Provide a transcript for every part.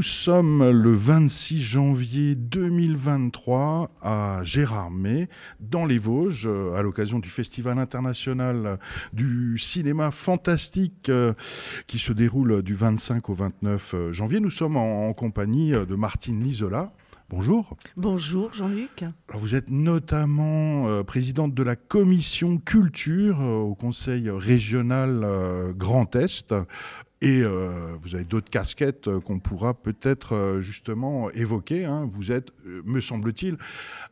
Euh, nous sommes le 26 janvier 2023 à Gérardmer, dans les Vosges, euh, à l'occasion du Festival international du cinéma fantastique euh, qui se déroule du 25 au 29 janvier. Nous sommes en, en compagnie de Martine Lisola. Bonjour. Bonjour Jean-Luc. Vous êtes notamment euh, présidente de la commission culture euh, au Conseil régional euh, Grand Est. Et euh, vous avez d'autres casquettes euh, qu'on pourra peut-être euh, justement évoquer. hein. Vous êtes, me semble-t-il,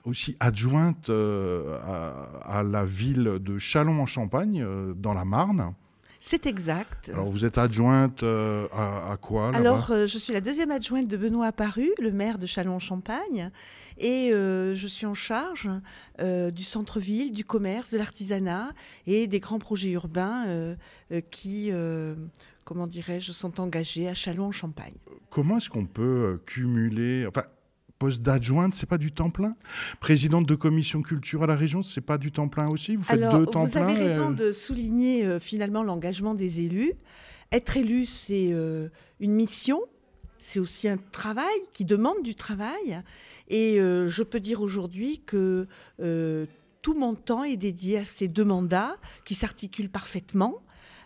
aussi adjointe à, à la ville de Châlons-en-Champagne, dans la Marne. C'est exact. Alors vous êtes adjointe euh, à, à quoi Alors, euh, je suis la deuxième adjointe de Benoît Apparu, le maire de Châlons-en-Champagne, et euh, je suis en charge du centre-ville, du commerce, de l'artisanat et des grands projets urbains qui, comment dirais-je, sont engagés à Châlons-en-Champagne. Comment est-ce qu'on peut euh, cumuler, enfin, poste d'adjointe, c'est pas du temps plein? Présidente de commission culture à la région, c'est pas du temps plein aussi? Vous faites Alors, deux temps vous plein avez et, raison euh, de souligner euh, finalement l'engagement des élus. Être élu, c'est euh, une mission, c'est aussi un travail qui demande du travail. Et euh, je peux dire aujourd'hui que tout mon temps est dédié à ces deux mandats qui s'articulent parfaitement.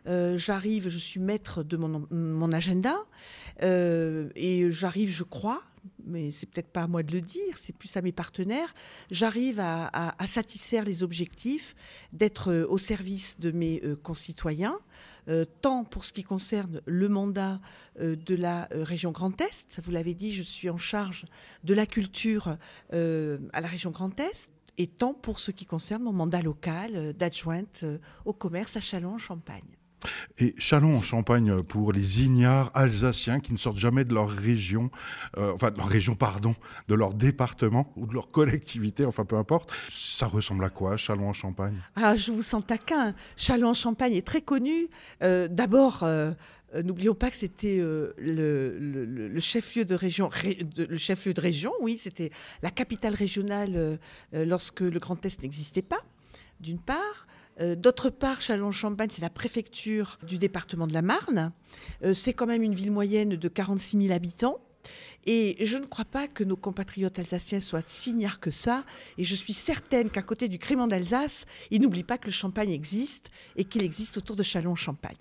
Euh, j'arrive, je suis maître de mon, agenda euh, et j'arrive, je crois, mais c'est peut-être pas à moi de le dire, c'est plus à mes partenaires, j'arrive à, satisfaire les objectifs d'être euh, au service de mes concitoyens, tant pour ce qui concerne le mandat de la région Grand Est, vous l'avez dit, je suis en charge de la culture à la région Grand Est, et tant pour ce qui concerne mon mandat local d'adjointe au commerce à Châlons-en-Champagne. Et Châlons-en-Champagne pour les ignares alsaciens qui ne sortent jamais de leur région, euh, enfin de leur région, pardon, de leur département ou de leur collectivité, enfin peu importe. Ça ressemble à quoi, Châlons-en-Champagne Ah, je vous sens taquin. Châlons-en-Champagne est très connu. Euh, D'abord, euh, n'oublions pas que c'était le, chef-lieu de région, le chef-lieu de région. Oui, c'était la capitale régionale lorsque le Grand Est n'existait pas. D'une part. Euh, D'autre part, Châlons-en-Champagne, c'est la préfecture du département de la Marne. Euh, c'est quand même une ville moyenne de 46 000 habitants. Et je ne crois pas que nos compatriotes alsaciens soient si ignares que ça. Et je suis certaine qu'à côté du crément d'Alsace, ils n'oublient pas que le champagne existe et qu'il existe autour de Châlons-en-Champagne.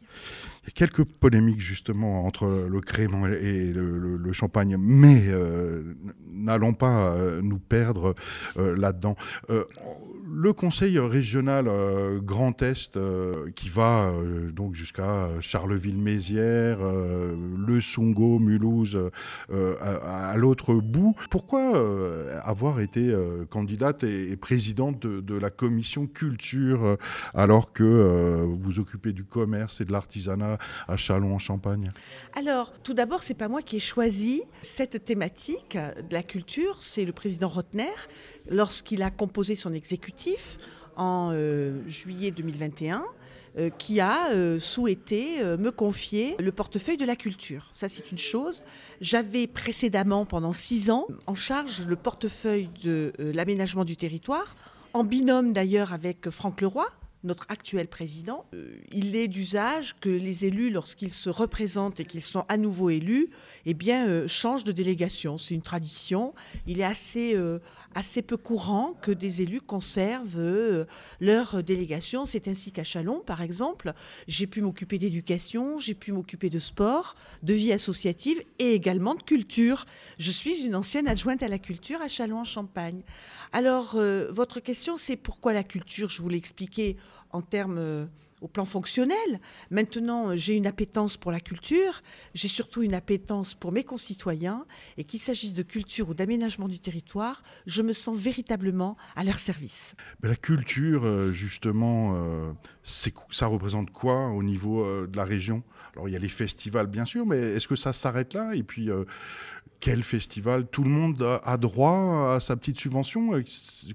Il y a quelques polémiques justement entre le Crémant et le, Champagne, mais euh, n'allons pas euh, nous perdre euh, là-dedans. Le Conseil régional Grand Est, qui va donc jusqu'à Charleville-Mézières, Le Sungo, Mulhouse, à, l'autre bout, pourquoi euh, avoir été euh, candidate et, présidente de, la commission culture euh, alors que vous occupez du commerce et de l'artisanat à Châlons-en-Champagne Alors, tout d'abord, c'est pas moi qui ai choisi cette thématique de la culture, c'est le président Rotner. Lorsqu'il a composé son exécutif en juillet 2021 euh, qui a euh, souhaité euh, me confier le portefeuille de la culture. Ça, c'est une chose. J'avais précédemment, pendant six ans, en charge le portefeuille de euh, l'aménagement du territoire, en binôme d'ailleurs avec Franck Leroy, notre actuel président. Euh, il est d'usage que les élus, lorsqu'ils se représentent et qu'ils sont à nouveau élus, eh bien, euh, changent de délégation. C'est une tradition. Il est assez, euh, assez peu courant que des élus conservent euh, leur délégation. C'est ainsi qu'à Chalon, par exemple, j'ai pu m'occuper d'éducation, j'ai pu m'occuper de sport, de vie associative et également de culture. Je suis une ancienne adjointe à la culture à Châlons-en-Champagne. Alors, euh, votre question, c'est pourquoi la culture Je vous l'ai expliqué en termes euh, au plan fonctionnel. Maintenant, j'ai une appétence pour la culture, j'ai surtout une appétence pour mes concitoyens, et qu'il s'agisse de culture ou d'aménagement du territoire, je me sens véritablement à leur service. La culture, euh, justement, euh, ça représente quoi au niveau euh, de la région? Alors il y a les festivals, bien sûr, mais est-ce que ça s'arrête là? Et puis, quel festival Tout le monde a droit à sa petite subvention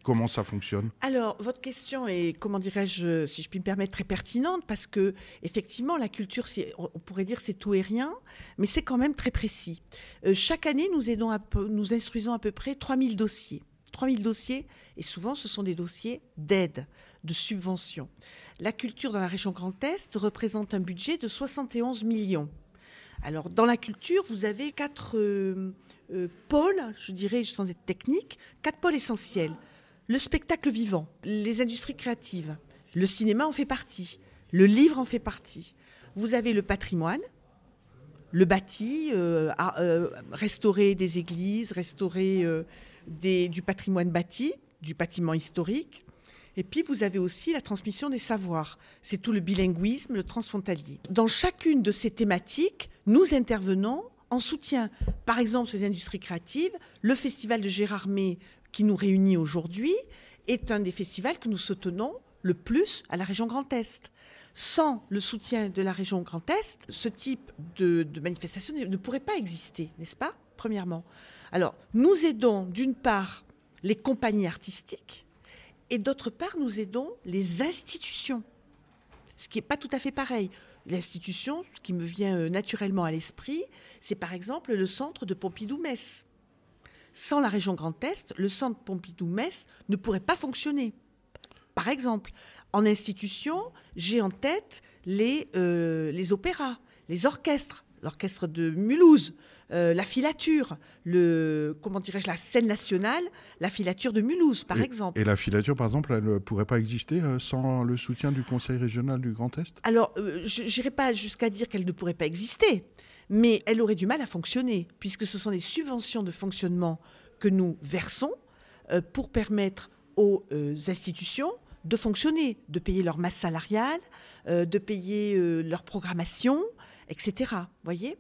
Comment ça fonctionne? Alors, votre question est, comment dirais-je, si je puis me permettre, très pertinente, parce que, effectivement, la culture, on pourrait dire c'est tout et rien, mais c'est quand même très précis. Euh, chaque année, nous, aidons nous instruisons à peu près 3000 dossiers. 3000 dossiers, et souvent, ce sont des dossiers d'aide, de subvention. La culture dans la région Grand Est représente un budget de 71 millions. Alors, dans la culture, vous avez quatre euh, euh, pôles, je dirais, sans être technique, quatre pôles essentiels. Le spectacle vivant, les industries créatives, le cinéma en fait partie, le livre en fait partie. Vous avez le patrimoine, le bâti, euh, restaurer des églises, restaurer du patrimoine bâti, du bâtiment historique. Et puis, vous avez aussi la transmission des savoirs. C'est tout le bilinguisme, le transfrontalier. Dans chacune de ces thématiques, nous intervenons en soutien. Par exemple, ces industries créatives, le festival de Gérardmer qui nous réunit aujourd'hui est un des festivals que nous soutenons le plus à la région Grand Est. Sans le soutien de la région Grand Est, ce type de, de manifestation ne pourrait pas exister, n'est-ce pas Premièrement? Alors, nous aidons d'une part les compagnies artistiques, et d'autre part, nous aidons les institutions, ce qui n'est pas tout à fait pareil. L'institution, ce qui me vient euh, naturellement à l'esprit, c'est par exemple le centre de Pompidou-Metz. Sans la région Grand Est, le centre Pompidou-Metz ne pourrait pas fonctionner. Par exemple, en institution, j'ai en tête les, euh, les opéras, les orchestres, l'orchestre de Mulhouse, euh, la filature, le, comment dirais-je, la scène nationale, la filature de Mulhouse, par exemple. Et la filature, par exemple, elle ne pourrait pas exister euh, sans le soutien du Conseil régional du Grand Est? Alors, euh, je n'irai pas jusqu'à dire qu'elle ne pourrait pas exister, mais elle aurait du mal à fonctionner, puisque ce sont des subventions de fonctionnement que nous versons pour permettre aux institutions de fonctionner, de payer leur masse salariale, de payer leur programmation, etc. Voyez?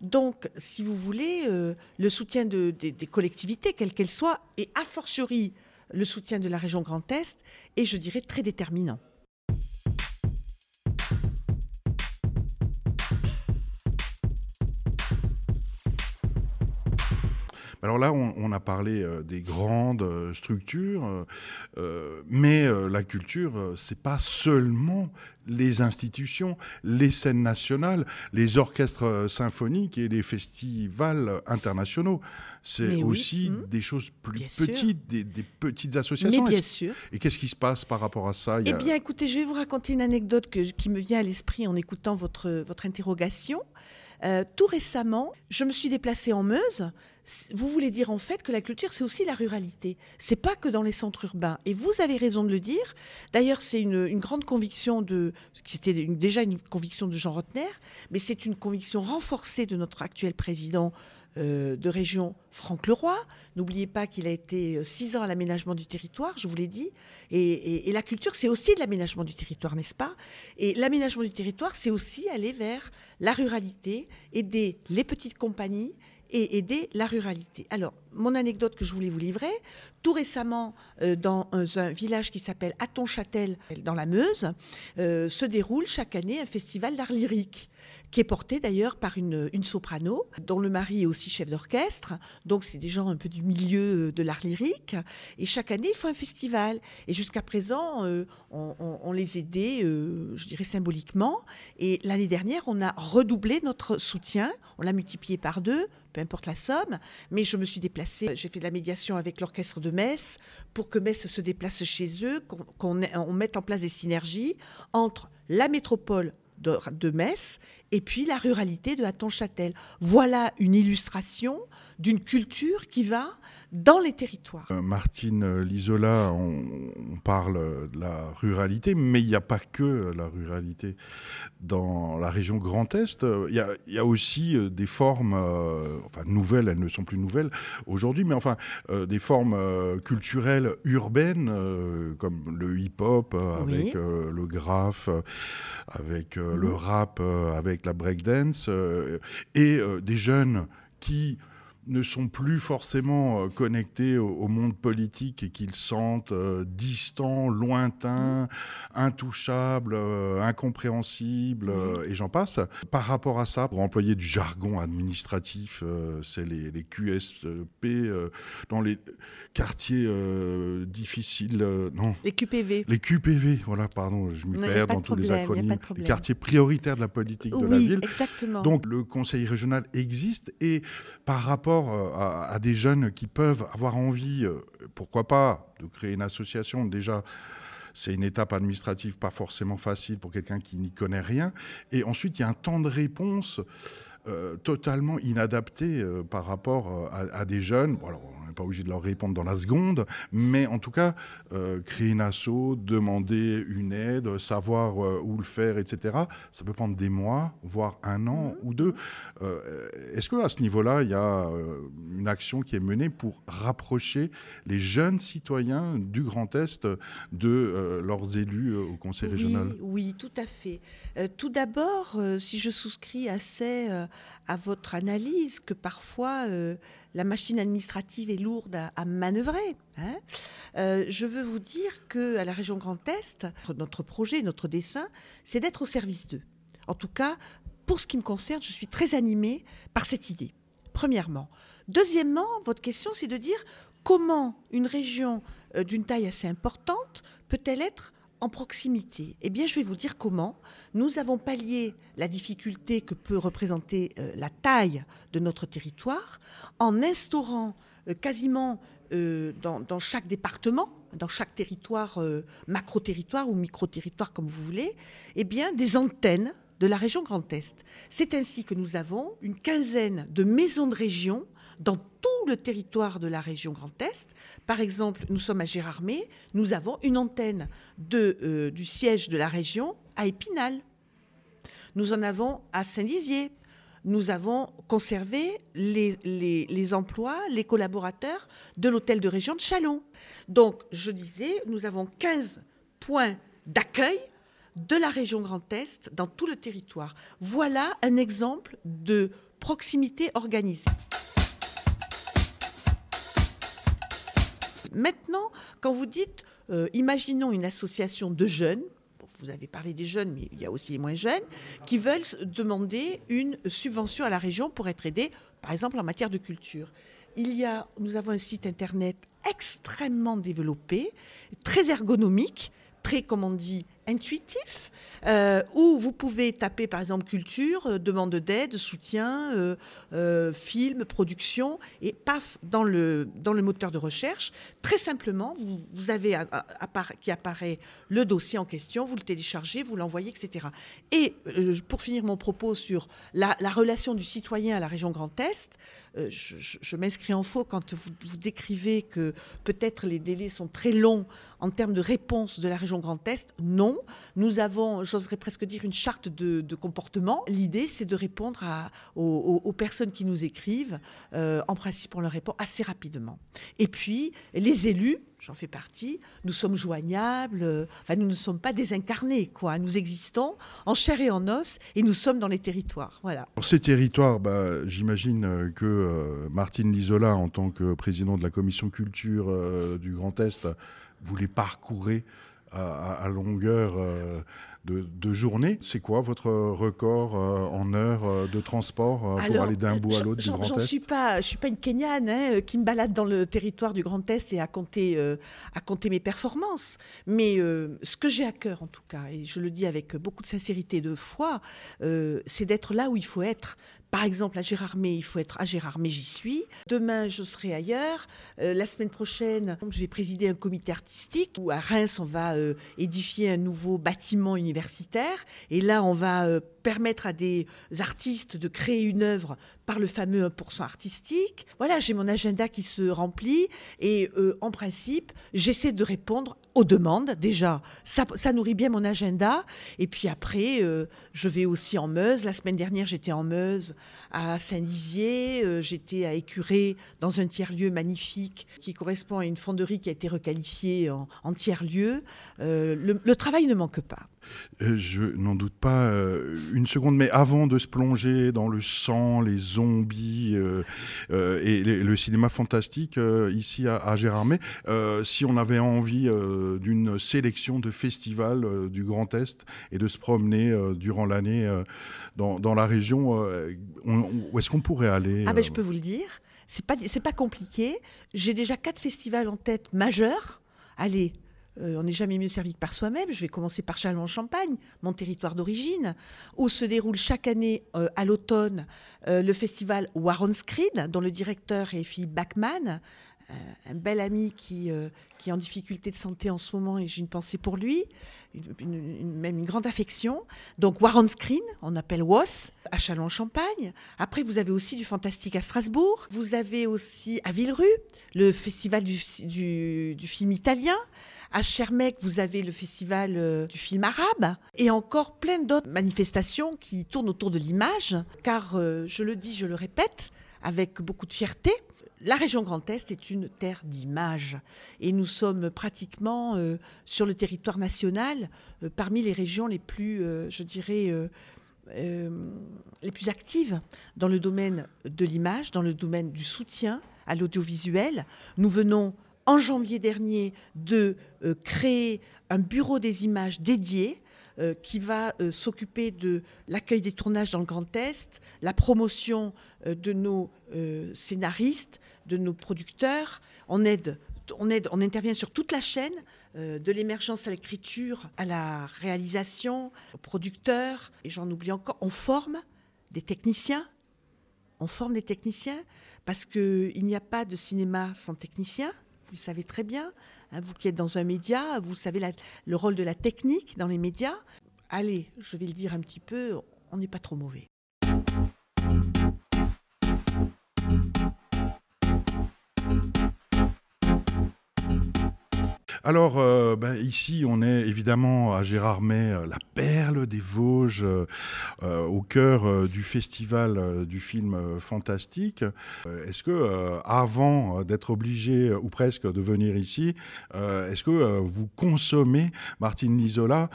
Donc, si vous voulez, euh, le soutien des collectivités, quelles qu'elles soient, et a fortiori le soutien de la région Grand Est, est, je dirais, très déterminant. Alors là, on, a parlé euh, des grandes euh, structures, euh, mais la culture, c'est pas seulement les institutions, les scènes nationales, les orchestres symphoniques et les festivals internationaux. C'est aussi mmh. des choses plus petites, des, petites associations. Mais bien sûr. Et qu'est-ce qui se passe par rapport à ça? Eh bien, écoutez, je vais vous raconter une anecdote qui me vient à l'esprit en écoutant votre, votre interrogation. Tout récemment, je me suis déplacée en Meuse vous voulez dire en fait que la culture, c'est aussi la ruralité. C'est pas que dans les centres urbains. Et vous avez raison de le dire. D'ailleurs, c'est une, grande conviction de, qui était déjà une conviction de Jean Rotner, mais c'est une conviction renforcée de notre actuel président euh, de région, Franck Leroy. N'oubliez pas qu'il a été euh, six ans à l'aménagement du territoire, je vous l'ai dit. Et, et la culture, c'est aussi de l'aménagement du territoire, n'est-ce pas? Et l'aménagement du territoire, c'est aussi aller vers la ruralité, aider les petites compagnies et aider la ruralité. Alors, mon anecdote que je voulais vous livrer, tout récemment, euh, dans un, village qui s'appelle Aton-Châtel, dans la Meuse, euh, se déroule chaque année un festival d'art lyrique qui est porté d'ailleurs par une, soprano, dont le mari est aussi chef d'orchestre. Donc, c'est des gens un peu du milieu de l'art lyrique. Et chaque année, il faut un festival. Et jusqu'à présent, euh, on, les aidait, je dirais, symboliquement. Et l'année dernière, on a redoublé notre soutien. On l'a multiplié par deux, peu importe la somme. Mais je me suis déplacée j'ai fait de la médiation avec l'orchestre de Metz pour que Metz se déplace chez eux, qu'on mette en place des synergies entre la métropole de, Metz et puis la ruralité de Hatton-Châtel. Voilà une illustration d'une culture qui va dans les territoires. Euh, Martine Lisola, on, parle de la ruralité, mais il n'y a pas que la ruralité. Dans la région Grand Est, il y a, aussi euh, des formes, euh, enfin nouvelles, elles ne sont plus nouvelles aujourd'hui, mais enfin des formes culturelles urbaines, comme le hip-hop, avec le graphe, avec le rap, avec la breakdance, et des jeunes qui ne sont plus forcément euh, connectés au, monde politique et qu'ils sentent euh, distants, lointains, intouchables, euh, incompréhensibles, et j'en passe. Par rapport à ça, pour employer du jargon administratif, c'est les, les, QSP dans les quartiers difficiles, non Les QPV. Les QPV, voilà, pardon, je m'y perds dans tous les acronymes. les quartiers prioritaires de la politique de la ville. Exactement. Donc le conseil régional existe et par rapport euh, à, des jeunes qui peuvent avoir envie, euh, pourquoi pas, de créer une association. Déjà, c'est une étape administrative pas forcément facile pour quelqu'un qui n'y connaît rien. Et ensuite, il y a un temps de réponse totalement inadapté par rapport à, des jeunes. Bon, alors, on n'est pas obligé de leur répondre dans la seconde, mais en tout cas, créer une asso, demander une aide, savoir où le faire, etc., ça peut prendre des mois, voire un an mmh. ou deux. Est-ce qu'à ce niveau-là, il y a une action qui est menée pour rapprocher les jeunes citoyens du Grand Est de leurs élus au Conseil régional Oui, tout à fait. tout d'abord, si je souscris assez à votre analyse que parfois la machine administrative est lourde à, manœuvrer, hein, je veux vous dire que à la région Grand Est, notre projet, notre dessin, c'est d'être au service d'eux. En tout cas, pour ce qui me concerne, je suis très animée par cette idée. Premièrement. Deuxièmement, votre question, c'est de dire comment une région d'une taille assez importante peut-elle être en proximité Eh bien, je vais vous dire comment. Nous avons pallié la difficulté que peut représenter euh, la taille de notre territoire en instaurant euh, quasiment euh, dans, chaque département, dans chaque territoire, macro-territoire ou micro-territoire comme vous voulez, eh bien, des antennes de la région Grand Est. C'est ainsi que nous avons une quinzaine de maisons de région dans tout le territoire de la région Grand Est. Par exemple, nous sommes à Gérardmer, nous avons une antenne euh, du siège de la région à Épinal. Nous en avons à Saint-Dizier. Nous avons conservé les, les, emplois, les collaborateurs de l'hôtel de région de Chalon. Donc, je disais, nous avons 15 points d'accueil de la région Grand Est dans tout le territoire. Voilà un exemple de proximité organisée. Maintenant, quand vous dites, euh, imaginons une association de jeunes, vous avez parlé des jeunes, mais il y a aussi les moins jeunes, qui veulent demander une subvention à la région pour être aidés, par exemple en matière de culture. Il y a, nous avons un site internet extrêmement développé, très ergonomique, très, comme on dit, intuitif, euh, où vous pouvez taper par exemple culture, euh, demande d'aide, soutien, euh, film, production, et paf, dans le, dans le moteur de recherche, très simplement, vous, avez qui apparaît le dossier en question, vous le téléchargez, vous l'envoyez, etc. Et pour finir mon propos sur la, relation du citoyen à la région Grand Est, je, m'inscris en faux quand vous, vous décrivez que peut-être les délais sont très longs en termes de réponse de la région Grand Est. Non, nous avons, j'oserais presque dire, une charte de, comportement. L'idée, c'est de répondre aux, personnes qui nous écrivent. Euh, en principe, on leur répond assez rapidement. Et puis, les élus, j'en fais partie, nous sommes joignables, euh, enfin, nous ne sommes pas désincarnés, quoi. Nous existons en chair et en os et nous sommes dans les territoires. Voilà. Ces territoires, bah, j'imagine que euh, Martine Lisola, en tant que président de la commission culture du Grand Est, vous les parcourez à, longueur euh, de, journée. C'est quoi votre record euh, en heure euh, de transport pour aller d'un bout à l'autre du Grand Est suis pas, Je suis pas une Kenyane hein, qui me balade dans le territoire du Grand Est et à compter, à compter mes performances. Mais ce que j'ai à cœur, en tout cas, et je le dis avec beaucoup de sincérité et de foi, c'est d'être là où il faut être par exemple, à Gérardmer, il faut être à Gérardmer, j'y suis. Demain, je serai ailleurs. Euh, la semaine prochaine, je vais présider un comité artistique où à Reims, on va euh, édifier un nouveau bâtiment universitaire. Et là, on va euh, permettre à des artistes de créer une œuvre par le fameux 1% artistique. Voilà, j'ai mon agenda qui se remplit et en principe, j'essaie de répondre aux demandes. Déjà, ça, nourrit bien mon agenda. Et puis après, je vais aussi en Meuse. La semaine dernière, j'étais en Meuse à Saint-Dizier, euh, j'étais à Écuré dans un tiers-lieu magnifique qui correspond à une fonderie qui a été requalifiée en, tiers-lieu. Euh, le, travail ne manque pas. Euh, je n'en doute pas une seconde, mais avant de se plonger dans le sang, les zombies et le cinéma fantastique ici à, Gérardmer, si on avait envie d'une sélection de festivals du Grand Est et de se promener durant l'année dans, dans, la région, où est-ce qu'on pourrait aller Ah ben je peux vous le dire, c'est pas pas compliqué. J'ai déjà quatre festivals en tête majeurs. Allez, euh, on n'est jamais mieux servi que par soi-même. Je vais commencer par Châlons-en-Champagne, mon territoire d'origine, où se déroule chaque année euh, à l'automne euh, le festival Warren Screed, dont le directeur est Philippe Bachmann, un bel ami qui, euh, qui est en difficulté de santé en ce moment et j'ai une pensée pour lui, même une grande affection. Donc Warren Screen, on appelle WOS, à Châlons-Champagne. Après, vous avez aussi du fantastique à Strasbourg. Vous avez aussi à Villerue, le festival du, film italien. À Schermec, vous avez le festival euh, du film arabe. Et encore plein d'autres manifestations qui tournent autour de l'image. Car, euh, je le dis, je le répète, avec beaucoup de fierté, la région Grand Est est une terre d'image et nous sommes pratiquement euh, sur le territoire national euh, parmi les régions les plus, euh, je dirais, les plus actives dans le domaine de l'image, dans le domaine du soutien à l'audiovisuel. Nous venons en janvier dernier de créer un bureau des images dédié euh, qui va euh, s'occuper de l'accueil des tournages dans le Grand Est, la promotion euh, de nos scénaristes, de nos producteurs. On aide, on aide, on intervient sur toute la chaîne, de l'émergence à l'écriture, à la réalisation, aux producteurs, et j'en oublie encore. On forme des techniciens. On forme des techniciens parce qu'il n'y a pas de cinéma sans techniciens vous le savez très bien. Hein, vous qui êtes dans un média, vous savez le rôle de la technique dans les médias. Allez, je vais le dire un petit peu, on n'est pas trop mauvais. Alors, euh, ben, ici, on est évidemment à Gérardmer, euh, la perle des Vosges, euh, au cœur du festival du film fantastique. est-ce que, avant d'être obligé ou presque de venir ici, est-ce que vous consommez, Martine Lisola,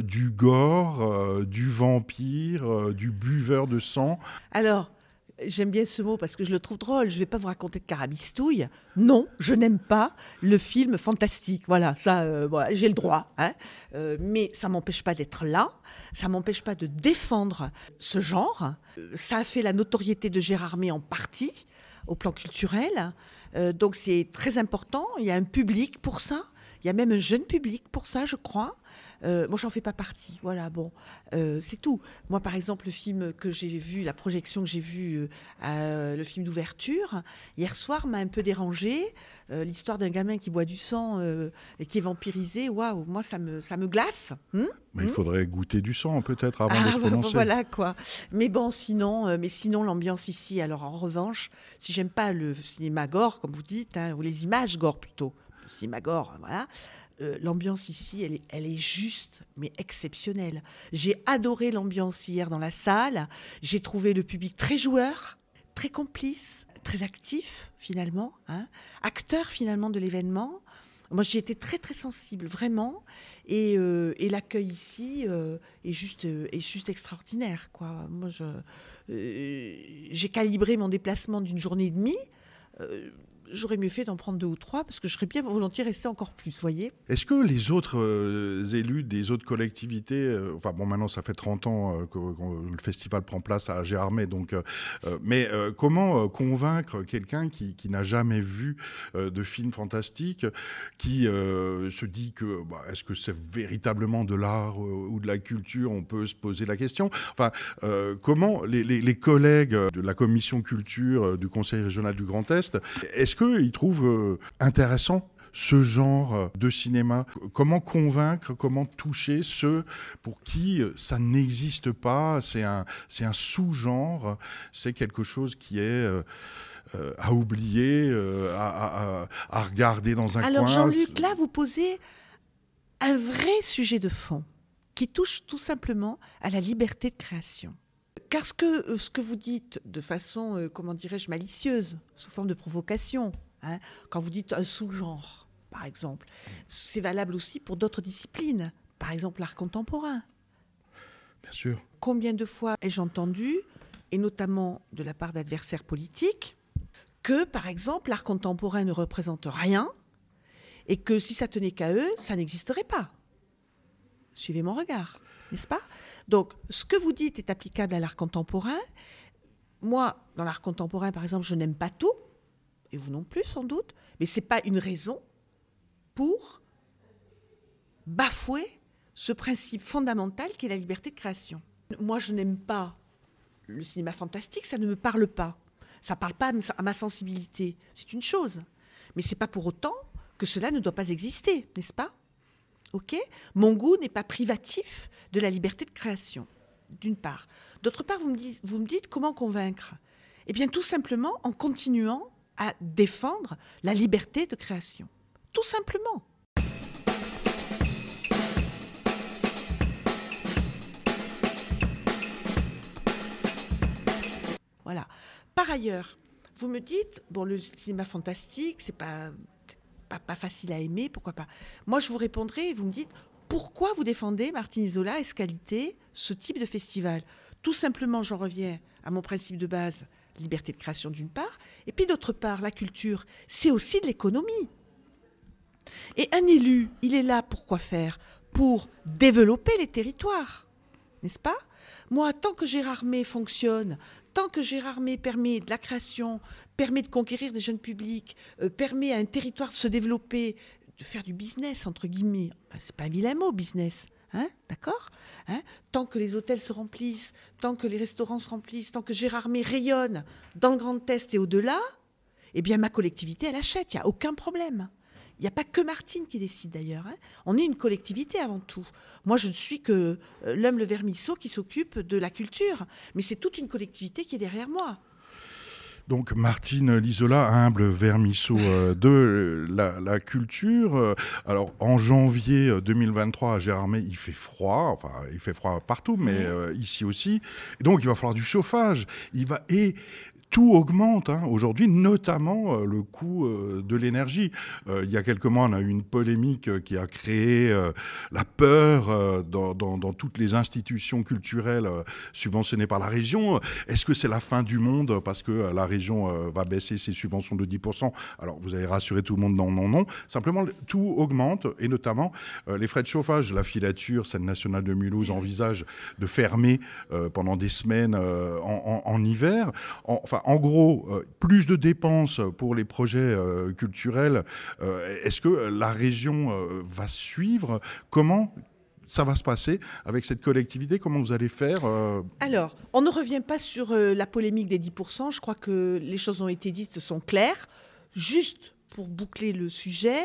du gore, du vampire, du buveur de sang? J'aime bien ce mot parce que je le trouve drôle. Je ne vais pas vous raconter de carabistouille. Non, je n'aime pas le film fantastique. Voilà, ça, euh, j'ai le droit. Hein. Euh, mais ça m'empêche pas d'être là. Ça m'empêche pas de défendre ce genre. Ça a fait la notoriété de Gérard May en partie au plan culturel. Euh, donc c'est très important. Il y a un public pour ça. Il y a même un jeune public pour ça, je crois. Euh, moi, j'en fais pas partie. Voilà, bon, euh, c'est tout. Moi, par exemple, le film que j'ai vu, la projection que j'ai vue, euh, le film d'ouverture, hier soir m'a un peu dérangé. L'histoire d'un gamin qui boit du sang et qui est vampirisé, waouh, moi, ça me, ça me glace. Hmm mais il hmm? faudrait goûter du sang, peut-être, avant de se ah, prononcer. Voilà, quoi. Mais bon, sinon, mais sinon l'ambiance ici, alors en revanche, si j'aime pas le cinéma gore, comme vous dites, hein, ou les images gore plutôt, le cinéma gore, voilà, euh, l'ambiance ici, elle est, juste, mais exceptionnelle. J'ai adoré l'ambiance hier dans la salle. J'ai trouvé le public très joueur, très complice, très actif finalement, hein. acteur finalement de l'événement. Moi, j'y étais très très sensible, vraiment. Et, euh, l'accueil ici euh, est, juste, est juste extraordinaire. Quoi. Moi, j'ai calibré mon déplacement d'une journée et demie j'aurais mieux fait d'en prendre deux ou trois parce que je serais bien volontiers resté encore plus, voyez. Est-ce que les autres euh, élus des autres collectivités, euh, enfin bon maintenant ça fait 30 ans euh, que, le festival prend place à Gérardmer, donc, mais comment convaincre quelqu'un qui, n'a jamais vu de film fantastique, qui se dit que bah, est-ce que c'est véritablement de l'art ou de la culture, on peut se poser la question. Enfin, comment les, les, les, collègues de la commission culture du Conseil régional du Grand Est, est-ce qu'ils trouvent euh, intéressant ce genre euh, de cinéma Comment convaincre, comment toucher ceux pour qui euh, ça n'existe pas C'est un, c'est un sous-genre, c'est quelque chose qui est à oublier, à, regarder dans un Alors, coin. Alors Jean-Luc, là, vous posez un vrai sujet de fond qui touche tout simplement à la liberté de création. Car ce que, ce que vous dites de façon, euh, comment dirais-je, malicieuse, sous forme de provocation, hein, quand vous dites un sous-genre, par exemple, c'est valable aussi pour d'autres disciplines, par exemple l'art contemporain. Bien sûr. Combien de fois ai-je entendu, et notamment de la part d'adversaires politiques, que, par exemple, l'art contemporain ne représente rien et que si ça tenait qu'à eux, ça n'existerait pas. Suivez mon regard n'est-ce pas? Donc, ce que vous dites est applicable à l'art contemporain. Moi, dans l'art contemporain, par exemple, je n'aime pas tout, et vous non plus sans doute, mais ce n'est pas une raison pour bafouer ce principe fondamental qui est la liberté de création. Moi, je n'aime pas le cinéma fantastique, ça ne me parle pas. Ça ne parle pas à ma sensibilité. C'est une chose. Mais c'est pas pour autant que cela ne doit pas exister, n'est-ce pas? Ok? Mon goût n'est pas privatif de la liberté de création, d'une part. D'autre part, vous me, dites, comment convaincre? Eh bien, tout simplement en continuant à défendre la liberté de création. Tout simplement. Voilà. Par ailleurs, vous me dites, bon, le cinéma fantastique, c'est pas, pas, facile à aimer, pourquoi pas. Moi, je vous répondrai et vous me dites, pourquoi vous défendez Martine Isola, Escalité, ce type de festival? Tout simplement, j'en reviens à mon principe de base, liberté de création d'une part, et puis d'autre part, la culture, c'est aussi de l'économie. Et un élu, il est là pour quoi faire? Pour développer les territoires, n'est-ce pas? Moi, tant que Gérard May fonctionne, tant que Gérard May permet de la création, permet de conquérir des jeunes publics, euh, permet à un territoire de se développer, de faire du business, entre guillemets, ben, c'est pas un vilain mot, business, Hein, D'accord hein Tant que les hôtels se remplissent, tant que les restaurants se remplissent, tant que Gérard May rayonne dans le Grand Est et au-delà, eh bien ma collectivité, elle achète, il n'y a aucun problème. Il n'y a pas que Martine qui décide d'ailleurs. Hein. On est une collectivité avant tout. Moi, je ne suis que euh, l'homme le vermisseau qui s'occupe de la culture, mais c'est toute une collectivité qui est derrière moi. Donc Martine Lisola, humble vermisseau euh, de la, culture. Euh, alors en janvier 2023 à Gérardmer, il fait froid, enfin il fait froid partout, mais ici aussi. Et donc il va falloir du chauffage. Il va et tout augmente hein, aujourd'hui, notamment euh, le coût euh, de l'énergie. Euh, il y a quelques mois, on a eu une polémique qui a créé la peur dans, dans, toutes les institutions culturelles subventionnées par la région. Est-ce que c'est la fin du monde parce que la région va baisser ses subventions de 10% Alors, vous avez rassuré tout le monde, non, non, non. Simplement, tout augmente, et notamment les frais de chauffage. La filature, Seine nationale de Mulhouse, envisage de fermer pendant des semaines en, hiver. enfin, en gros, euh, plus de dépenses pour les projets euh, culturels. Euh, est-ce que la région va suivre? Comment ça va se passer avec cette collectivité Comment vous allez faire Alors, on ne revient pas sur la polémique des 10%. Je crois que les choses ont été dites, sont claires. Juste pour boucler le sujet,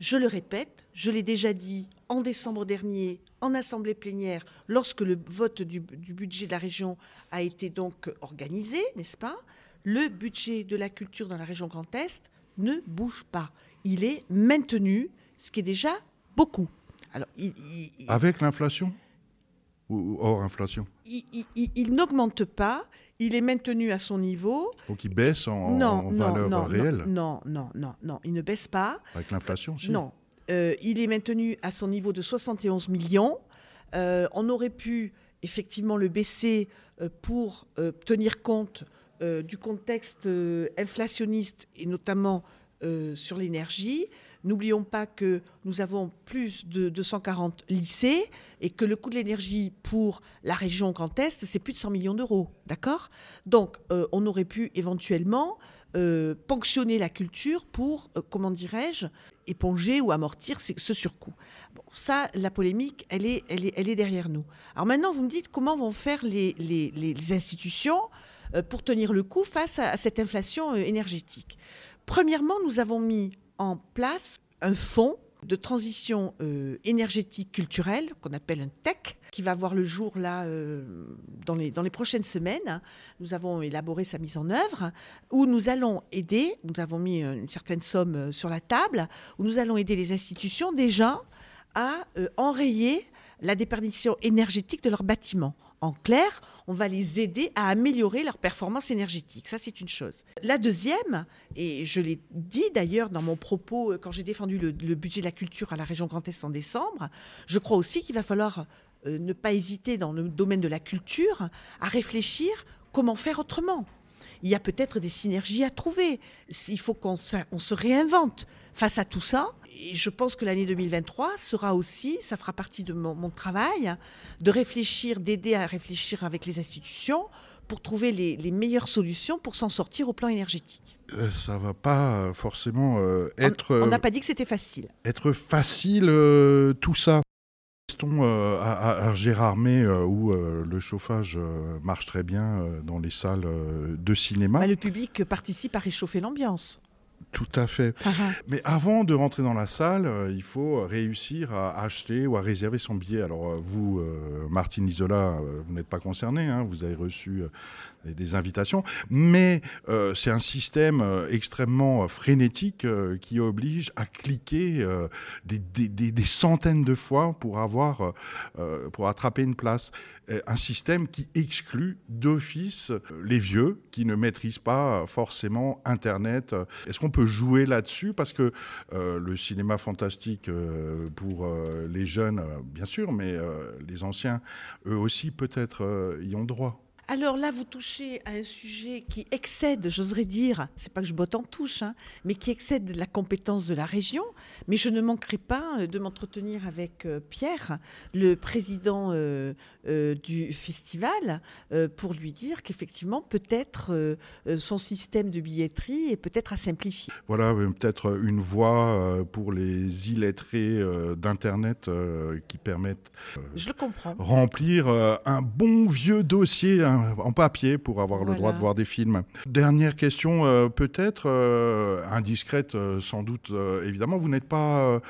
je le répète, je l'ai déjà dit en décembre dernier en assemblée plénière, lorsque le vote du, budget de la région a été donc organisé, n'est-ce pas? Le budget de la culture dans la région Grand Est ne bouge pas. Il est maintenu, ce qui est déjà beaucoup. Alors, Avec l'inflation ou hors inflation? Il, n'augmente pas, il est maintenu à son niveau. Donc il baisse en, valeur réelle? Non, non, non, non, il ne baisse pas. Avec l'inflation, si? Non, euh, il est maintenu à son niveau de 71 millions. Euh, on aurait pu effectivement le baisser euh, pour tenir compte du contexte inflationniste et notamment sur l'énergie. N'oublions pas que nous avons plus de 240 lycées et que le coût de l'énergie pour la région Grand Est, c'est plus de 100 millions d'euros. D'accord? Donc, on aurait pu éventuellement euh, ponctionner la culture pour, euh, comment dirais-je, éponger ou amortir ce surcoût. Bon, ça, la polémique, elle est, derrière nous. Alors maintenant, vous me dites comment vont faire les, institutions euh, pour tenir le coup face à, cette inflation énergétique? Premièrement, nous avons mis en place un fonds de transition énergétique culturelle qu'on appelle un TEC, qui va voir le jour là euh, dans, les, dans les prochaines semaines. Nous avons élaboré sa mise en œuvre où nous allons aider, nous avons mis une certaine somme euh, sur la table, où nous allons aider les institutions déjà à euh, enrayer la déperdition énergétique de leurs bâtiments. En clair, on va les aider à améliorer leur performance énergétique. Ça, c'est une chose. La deuxième, et je l'ai dit d'ailleurs dans mon propos quand j'ai défendu le, budget de la culture à la région Grand Est en décembre, je crois aussi qu'il va falloir euh, ne pas hésiter dans le domaine de la culture à réfléchir comment faire autrement. Il y a peut-être des synergies à trouver. Il faut qu'on se réinvente face à tout ça. Et je pense que l'année 2023 sera aussi, ça fera partie de mon, travail, de réfléchir, d'aider à réfléchir avec les institutions pour trouver les, meilleures solutions pour s'en sortir au plan énergétique. Euh, ça va pas forcément euh, être. On n'a pas dit que c'était facile. Être facile, tout ça. Restons euh, à, Gérard May, euh, où euh, le chauffage marche très bien dans les salles de cinéma. Bah, le public participe à réchauffer l'ambiance. Tout à fait. Ah, ah. Mais avant de rentrer dans la salle, euh, il faut réussir à acheter ou à réserver son billet. Alors euh, vous, euh, Martine Isola, euh, vous n'êtes pas concerné, hein, vous avez reçu euh, des, invitations, mais euh, c'est un système euh, extrêmement euh, frénétique qui oblige à cliquer des, des- centaines de fois pour avoir, pour attraper une place. Un système qui exclut d'office les vieux qui ne maîtrisent pas forcément Internet. Est-ce qu'on peut jouer là-dessus? Parce que le cinéma fantastique pour les jeunes, bien sûr, mais les anciens, eux aussi, peut-être, y ont droit. Alors là, vous touchez à un sujet qui excède, j'oserais dire, c'est pas que je botte en touche, hein, mais qui excède la compétence de la région. Mais je ne manquerai pas euh, de m'entretenir avec euh, Pierre, le président euh, euh, du festival, euh, pour lui dire qu'effectivement, peut-être son système de billetterie est peut-être à simplifier. Voilà, peut-être une voie pour les illettrés d'Internet qui permettent Je le comprends. remplir un bon vieux dossier hein, en papier pour avoir le droit de voir des films. Dernière question, euh, peut-être euh, indiscrète, euh, sans doute. évidemment, vous n'êtes pas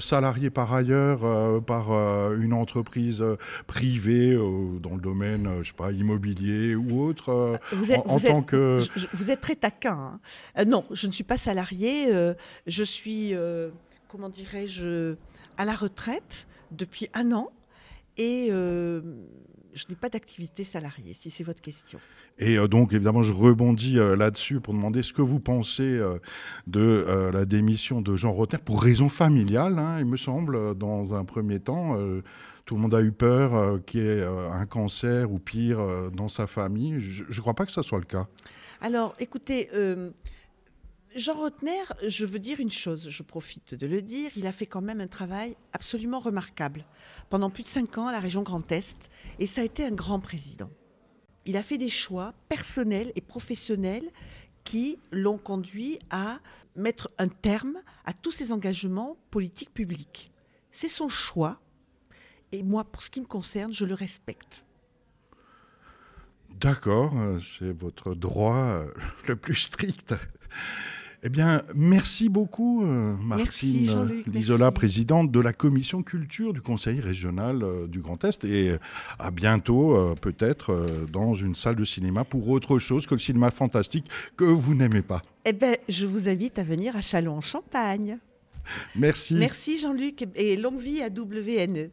salarié par ailleurs par une entreprise privée dans le domaine, je sais pas, immobilier ou autre. Vous êtes, en, en vous êtes- tant que je- vous êtes très taquin. hein. Non, je ne suis pas salarié. je suis, comment dirais-je, à la retraite depuis un an et euh, je n'ai pas d'activité salariée, si c'est votre question. Et euh, donc, évidemment, je rebondis euh, là-dessus pour demander ce que vous pensez euh, de la démission de Jean Rotner pour raison familiale, hein, il me semble, dans un premier temps. tout le monde a eu peur qu'il y ait un cancer ou pire dans sa famille. Je ne crois pas que ça soit le cas. Alors, écoutez, Jean Rotner, je veux dire une chose, je profite de le dire, il a fait quand même un travail absolument remarquable pendant plus de cinq ans à la région Grand Est, et ça a été un grand président. Il a fait des choix personnels et professionnels qui l'ont conduit à mettre un terme à tous ses engagements politiques publics. C'est son choix, et moi, pour ce qui me concerne, je le respecte. D'accord, euh, c'est votre droit euh, le plus strict. Eh bien, merci beaucoup, euh, Martine Lisola, présidente de la commission culture du Conseil régional euh, du Grand Est. Et euh, à bientôt, peut-être, dans une salle de cinéma pour autre chose que le cinéma fantastique que vous n'aimez pas. Eh bien, je vous invite à venir à Châlons-en-Champagne. Merci. Merci Jean-Luc et longue vie à WNE.